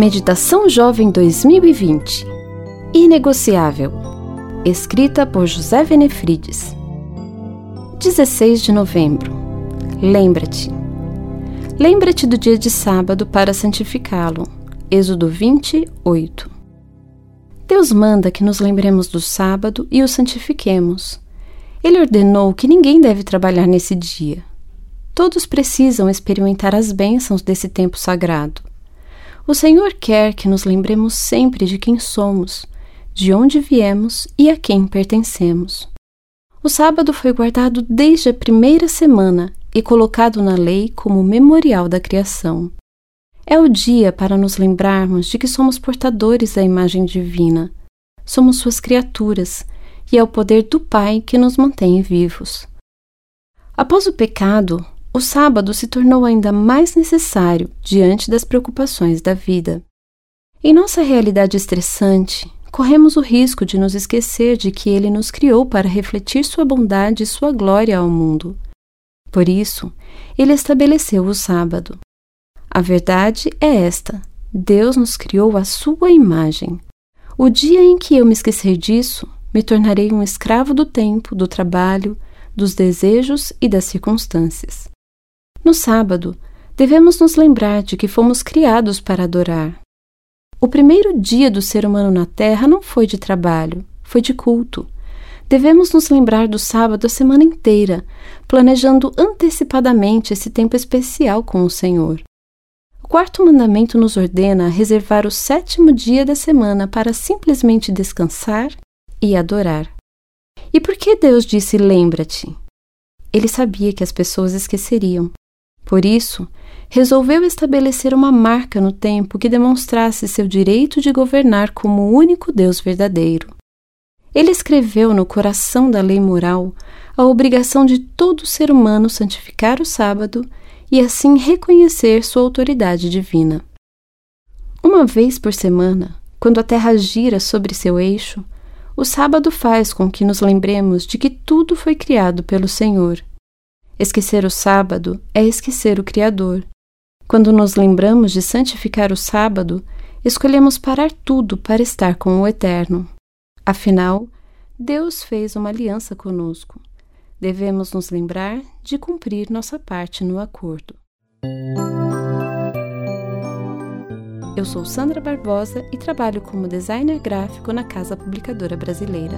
Meditação Jovem 2020 Inegociável Escrita por José Venefrides 16 de novembro Lembra-te Lembra-te do dia de sábado para santificá-lo. Êxodo 28 Deus manda que nos lembremos do sábado e o santifiquemos. Ele ordenou que ninguém deve trabalhar nesse dia. Todos precisam experimentar as bênçãos desse tempo sagrado. O Senhor quer que nos lembremos sempre de quem somos, de onde viemos e a quem pertencemos. O sábado foi guardado desde a primeira semana e colocado na lei como memorial da criação. É o dia para nos lembrarmos de que somos portadores da imagem divina, somos suas criaturas e é o poder do Pai que nos mantém vivos. Após o pecado, o sábado se tornou ainda mais necessário diante das preocupações da vida. Em nossa realidade estressante, corremos o risco de nos esquecer de que Ele nos criou para refletir Sua bondade e Sua glória ao mundo. Por isso, Ele estabeleceu o sábado. A verdade é esta: Deus nos criou à Sua imagem. O dia em que eu me esquecer disso, me tornarei um escravo do tempo, do trabalho, dos desejos e das circunstâncias. No sábado, devemos nos lembrar de que fomos criados para adorar. O primeiro dia do ser humano na Terra não foi de trabalho, foi de culto. Devemos nos lembrar do sábado a semana inteira, planejando antecipadamente esse tempo especial com o Senhor. O quarto mandamento nos ordena reservar o sétimo dia da semana para simplesmente descansar e adorar. E por que Deus disse lembra-te? Ele sabia que as pessoas esqueceriam. Por isso, resolveu estabelecer uma marca no tempo que demonstrasse seu direito de governar como o único Deus verdadeiro. Ele escreveu no coração da lei moral a obrigação de todo ser humano santificar o sábado e assim reconhecer sua autoridade divina. Uma vez por semana, quando a Terra gira sobre seu eixo, o sábado faz com que nos lembremos de que tudo foi criado pelo Senhor Esquecer o sábado é esquecer o Criador. Quando nos lembramos de santificar o sábado, escolhemos parar tudo para estar com o Eterno. Afinal, Deus fez uma aliança conosco. Devemos nos lembrar de cumprir nossa parte no acordo. Eu sou Sandra Barbosa e trabalho como designer gráfico na Casa Publicadora Brasileira.